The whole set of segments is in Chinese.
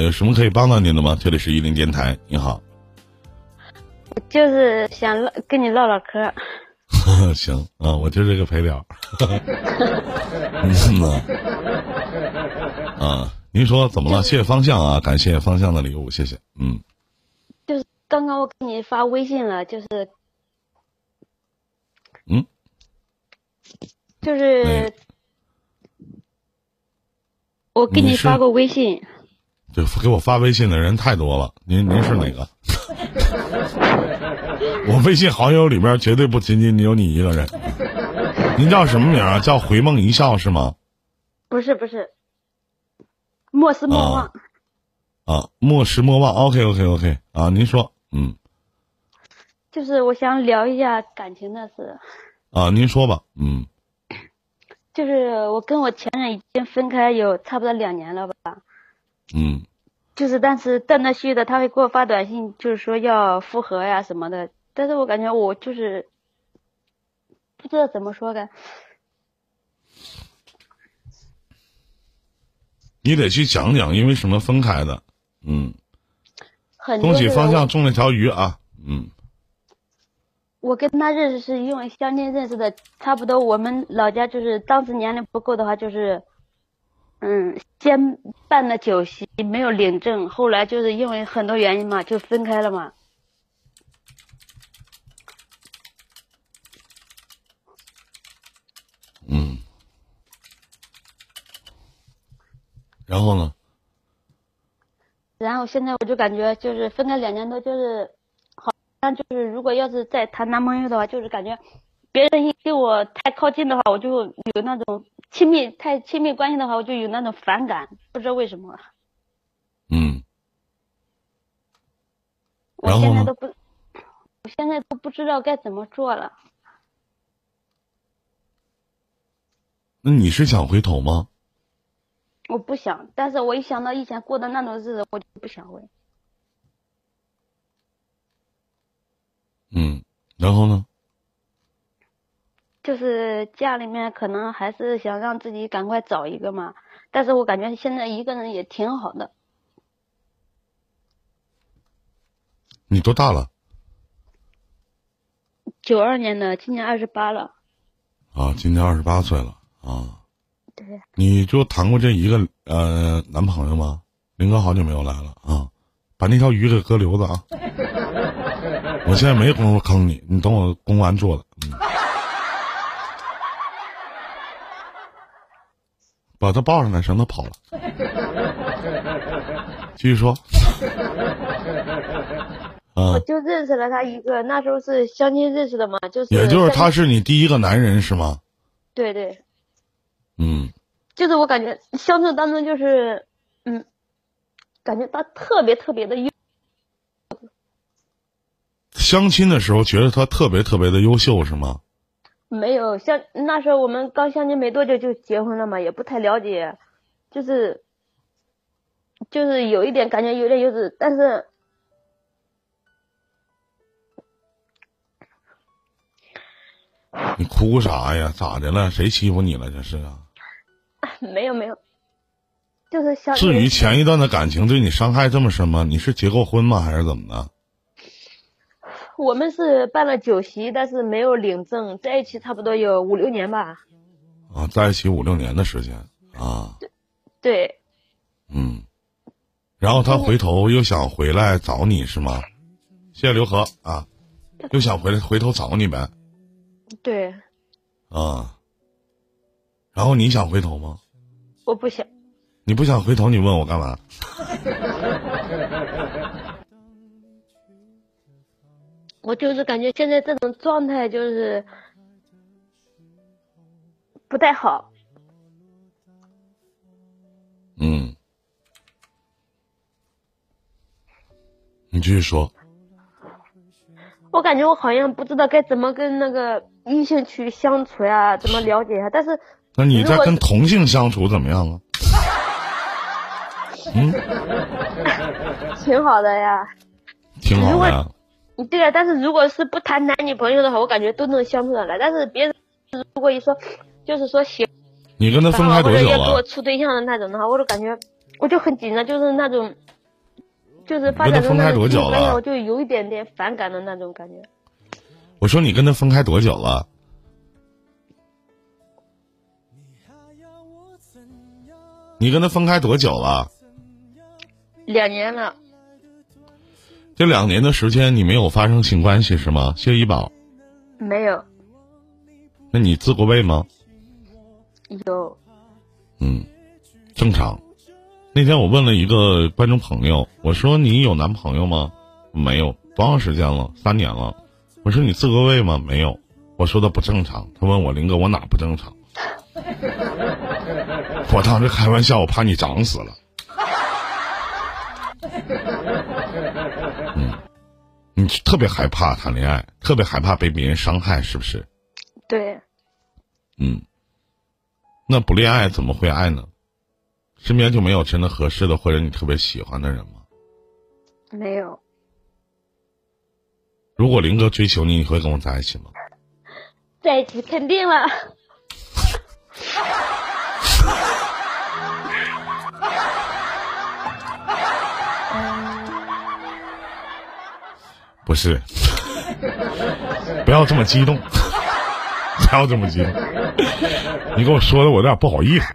啊，有什么可以帮到您的吗？这里是一零电台，你好。我就是想唠跟你唠唠嗑。行啊，我就是个陪聊。嗯呐？啊，您说怎么了？谢谢方向啊，感谢方向的礼物，谢谢。嗯，就是刚刚我给你发微信了，就是，嗯，就是我给你发过微信。就给我发微信的人太多了，您您是哪个？我微信好友里面绝对不仅仅有你一个人。您叫什么名啊？叫回梦一笑是吗？不是不是，莫失莫忘。啊，莫失莫忘。OK OK OK 啊，您说，嗯。就是我想聊一下感情的事。啊，您说吧，嗯。就是我跟我前任已经分开有差不多两年了吧。嗯，就是，但是断断续续的，他会给我发短信，就是说要复合呀什么的。但是我感觉我就是不知道怎么说的。你得去讲讲，因为什么分开的？嗯。恭喜方向中了条鱼啊！嗯。我跟他认识是因为相亲认识的，差不多我们老家就是当时年龄不够的话，就是。嗯，先办了酒席，没有领证，后来就是因为很多原因嘛，就分开了嘛。嗯。然后呢？然后现在我就感觉，就是分开两年多，就是好像就是如果要是再谈男朋友的话，就是感觉别人一跟我太靠近的话，我就有那种。亲密太亲密关系的话，我就有那种反感，不知道为什么。嗯。我现在都不，我现在都不知道该怎么做了。那你是想回头吗？我不想，但是我一想到以前过的那种日子，我就不想回。嗯，然后呢？就是家里面可能还是想让自己赶快找一个嘛，但是我感觉现在一个人也挺好的。你多大了？九二年的，今年二十八了。啊，今年二十八岁了啊。对。你就谈过这一个呃男朋友吗？林哥好久没有来了啊，把那条鱼给哥留着啊。我现在没工夫坑你，你等我公完做了。嗯。把他抱上来，让他跑了。继续说。我就认识了他一个，那时候是相亲认识的嘛，就是。也就是他是你第一个男人是吗？对对。嗯。就是我感觉相处当中就是，嗯，感觉他特别特别的优。相亲的时候觉得他特别特别的优秀是吗？没有，像那时候我们刚相亲没多久就结婚了嘛，也不太了解，就是，就是有一点感觉有点幼稚，但是，你哭啥呀？咋的了？谁欺负你了？这是啊？没有没有，就是相。至于前一段的感情对你伤害这么深吗？你是结过婚吗？还是怎么的？我们是办了酒席，但是没有领证，在一起差不多有五六年吧。啊，在一起五六年的时间啊。对。嗯。然后他回头又想回来找你是吗？谢谢刘和啊，又想回来回头找你呗。对。啊。然后你想回头吗？我不想。你不想回头，你问我干嘛？我就是感觉现在这种状态就是不太好。嗯，你继续说。我感觉我好像不知道该怎么跟那个异性去相处呀，怎么了解呀？但是 那你在跟同性相处怎么样啊？嗯，挺好的呀。挺好的呀。对啊，但是如果是不谈男女朋友的话，我感觉都能相处得来。但是别人如果一说，就是说喜，你跟他分开多久了？要给我处对象的那种的话，我就感觉我就很紧张，就是那种，就是发跟他分开展成那种多久了我就有一点点反感的那种感觉。我说你跟他分开多久了？你跟他分开多久了？两年了，这两年的时间你没有发生性关系是吗？谢一宝，没有，那你自过位吗？有，嗯，正常。那天我问了一个观众朋友，我说你有男朋友吗？没有，多长时间了？三年了。我说你自过位吗？没有。我说的不正常。他问我林哥，我哪不正常？我当时开玩笑，我怕你长死了。嗯，你特别害怕谈恋爱，特别害怕被别人伤害，是不是？对，嗯，那不恋爱怎么会爱呢？身边就没有真的合适的或者你特别喜欢的人吗？没有，如果林哥追求你，你会跟我在一起吗？在一起肯定了。不是，不要这么激动，不要这么激动。你给我说的我有点不好意思，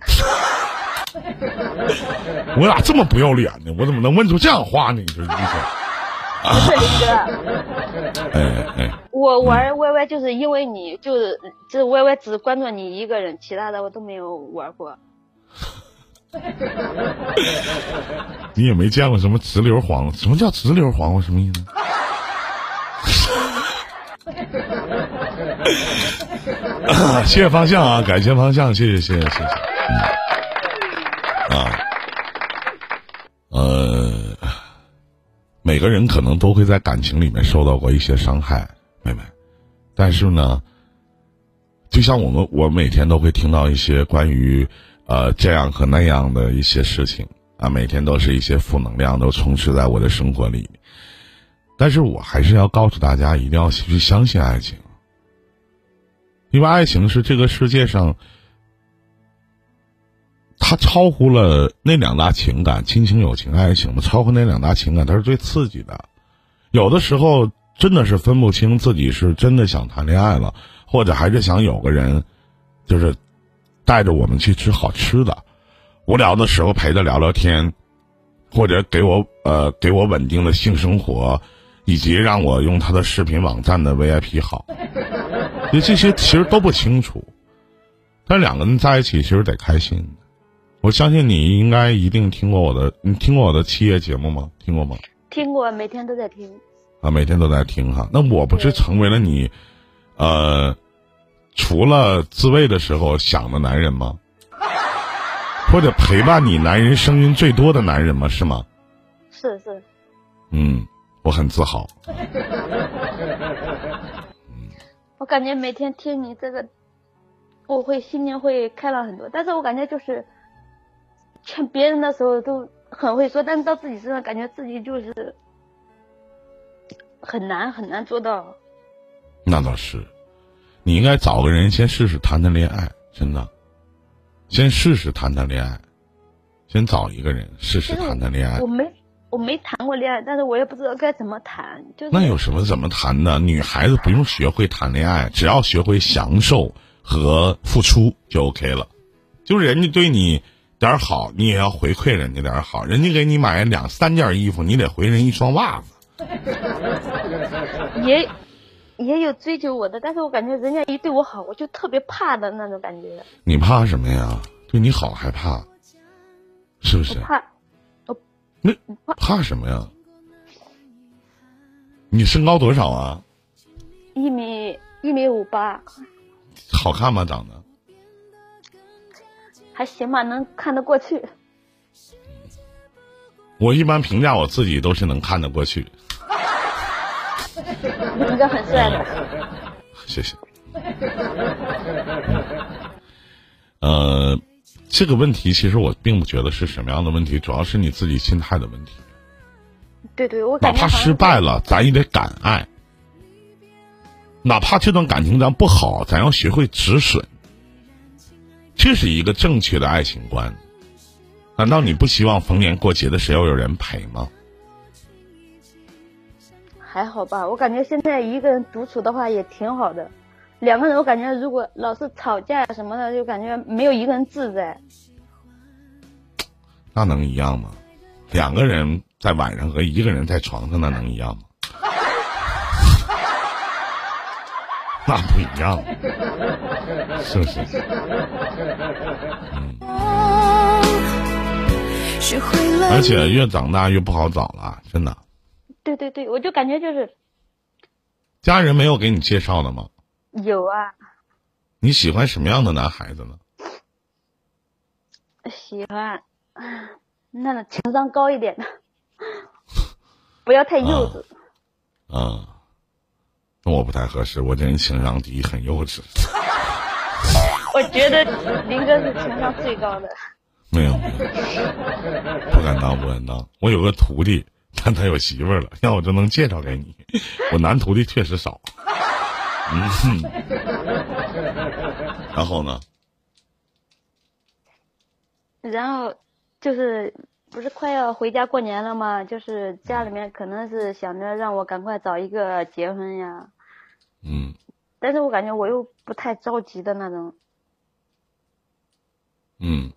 我咋这么不要脸呢？我怎么能问出这样话呢？你说，你说，不是林哥，哎哎，我玩 YY 就是因为你，就是这 YY 只关注你一个人，其他的我都没有玩过。你也没见过什么直流黄，什么叫直流黄瓜？什么意思？谢谢方向啊，感谢方向，谢谢谢谢谢谢。嗯、啊，呃，每个人可能都会在感情里面受到过一些伤害，妹妹。但是呢，就像我们，我每天都会听到一些关于呃这样和那样的一些事情啊，每天都是一些负能量都充斥在我的生活里。但是我还是要告诉大家，一定要去相信爱情，因为爱情是这个世界上，它超乎了那两大情感——亲情、友情、爱情嘛，超乎那两大情感，它是最刺激的。有的时候真的是分不清自己是真的想谈恋爱了，或者还是想有个人，就是带着我们去吃好吃的，无聊的时候陪着聊聊天，或者给我呃给我稳定的性生活。以及让我用他的视频网站的 VIP 号，就这些其实都不清楚，但两个人在一起其实得开心。我相信你应该一定听过我的，你听过我的七夜节目吗？听过吗？听过，每天都在听。啊，每天都在听哈。那我不是成为了你，呃，除了自慰的时候想的男人吗？或者陪伴你男人声音最多的男人吗？是吗？是是。嗯。我很自豪。我感觉每天听你这个，我会心情会开朗很多。但是我感觉就是劝别人的时候都很会说，但是到自己身上感觉自己就是很难很难做到。那倒是，你应该找个人先试试谈谈恋爱，真的，先试试谈谈恋爱，先找一个人试试谈谈恋爱。我没。我没谈过恋爱，但是我也不知道该怎么谈。就那有什么怎么谈的？女孩子不用学会谈恋爱，只要学会享受和付出就 OK 了。就是人家对你点好，你也要回馈人家点好。人家给你买两三件衣服，你得回人一双袜子。也也有追求我的，但是我感觉人家一对我好，我就特别怕的那种感觉。你怕什么呀？对你好还怕？是不是？怕。那怕什么呀？你身高多少啊？一米一米五八。好看吗？长得？还行吧，能看得过去。我一般评价我自己都是能看得过去。一个很帅的。谢谢。呃。这个问题其实我并不觉得是什么样的问题，主要是你自己心态的问题。对对，我哪怕失败了，咱也得敢爱。哪怕这段感情咱不好，咱要学会止损。这是一个正确的爱情观。难道你不希望逢年过节的时候有人陪吗？还好吧，我感觉现在一个人独处的话也挺好的。两个人，我感觉如果老是吵架什么的，就感觉没有一个人自在。那能一样吗？两个人在晚上和一个人在床上，那能一样吗？那不一样，是不是？嗯。而且越长大越不好找了，真的。对对对，我就感觉就是。家人没有给你介绍的吗？有啊。你喜欢什么样的男孩子呢？喜欢那种情商高一点的，不要太幼稚。啊，那我不太合适，我这人情商低，很幼稚。我觉得林哥是情商最高的。没有，不敢当，不敢当。我有个徒弟，但他有媳妇儿了，要我就能介绍给你。我男徒弟确实少。嗯，然后呢？然后就是不是快要回家过年了吗？就是家里面可能是想着让我赶快找一个结婚呀。嗯。但是我感觉我又不太着急的那种。嗯。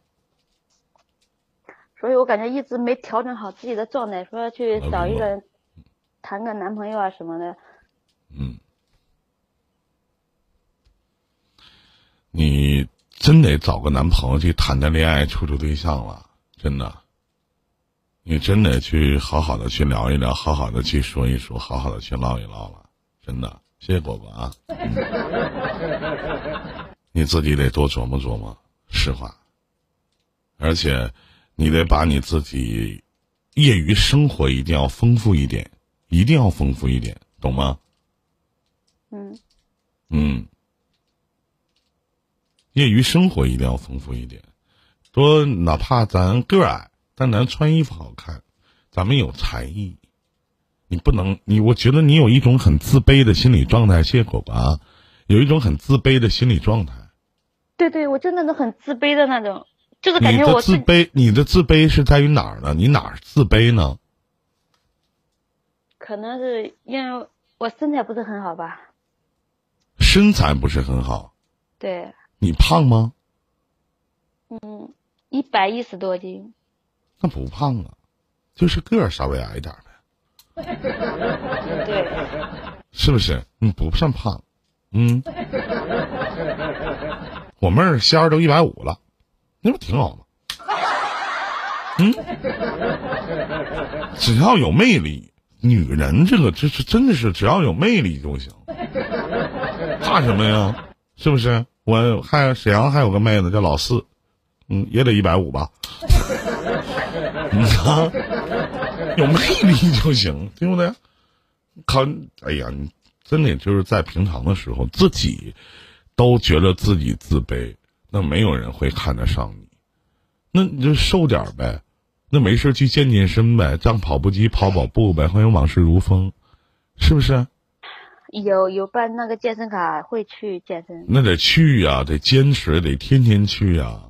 所以我感觉一直没调整好自己的状态，说去找一个人谈个男朋友啊什么的。嗯。你真得找个男朋友去谈谈恋爱、处处对象了，真的。你真得去好好的去聊一聊，好好的去说一说，好好的去唠一唠了，真的。谢谢果果啊。你自己得多琢磨琢磨，实话。而且，你得把你自己业余生活一定要丰富一点，一定要丰富一点，懂吗？嗯。嗯。业余生活一定要丰富一点，说哪怕咱个矮，但咱穿衣服好看，咱们有才艺。你不能，你我觉得你有一种很自卑的心理状态，谢谢果果啊，有一种很自卑的心理状态。对对，我真的是很自卑的那种，就是感觉我自卑。你的自卑是在于哪儿呢？你哪儿自卑呢？可能是因为我身材不是很好吧。身材不是很好。对。你胖吗？嗯，一百一十多斤。那不胖啊，就是个儿稍微矮一点呗。对。是不是？你不算胖，嗯。我妹儿仙儿都一百五了，那不挺好吗？嗯。只要有魅力，女人这个这是真的是只要有魅力就行，怕什么呀？是不是？我还沈阳还有个妹子叫老四，嗯，也得一百五吧。你看，有魅力就行，对不对？靠，哎呀，你真的就是在平常的时候，自己都觉得自己自卑，那没有人会看得上你。那你就瘦点呗，那没事去健健身呗，上跑步机跑跑步呗，欢迎往事如风，是不是？有有办那个健身卡，会去健身。那得去呀，得坚持，得天天去呀。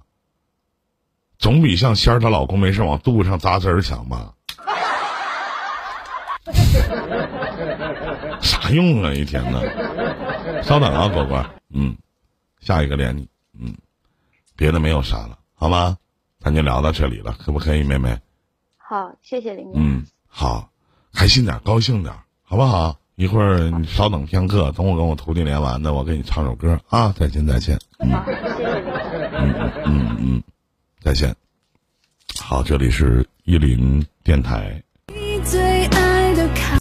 总比像仙儿她老公没事往肚子上扎针儿强吧？啥用啊，一天呢？稍等啊，果果，嗯，下一个连你，嗯，别的没有啥了，好吗？咱就聊到这里了，可不可以，妹妹？好，谢谢林嗯，好，开心点，高兴点，好不好？一会儿你稍等片刻，等我跟我徒弟连完的，我给你唱首歌啊！再见再见。嗯，嗯嗯嗯，再见。好，这里是一林电台。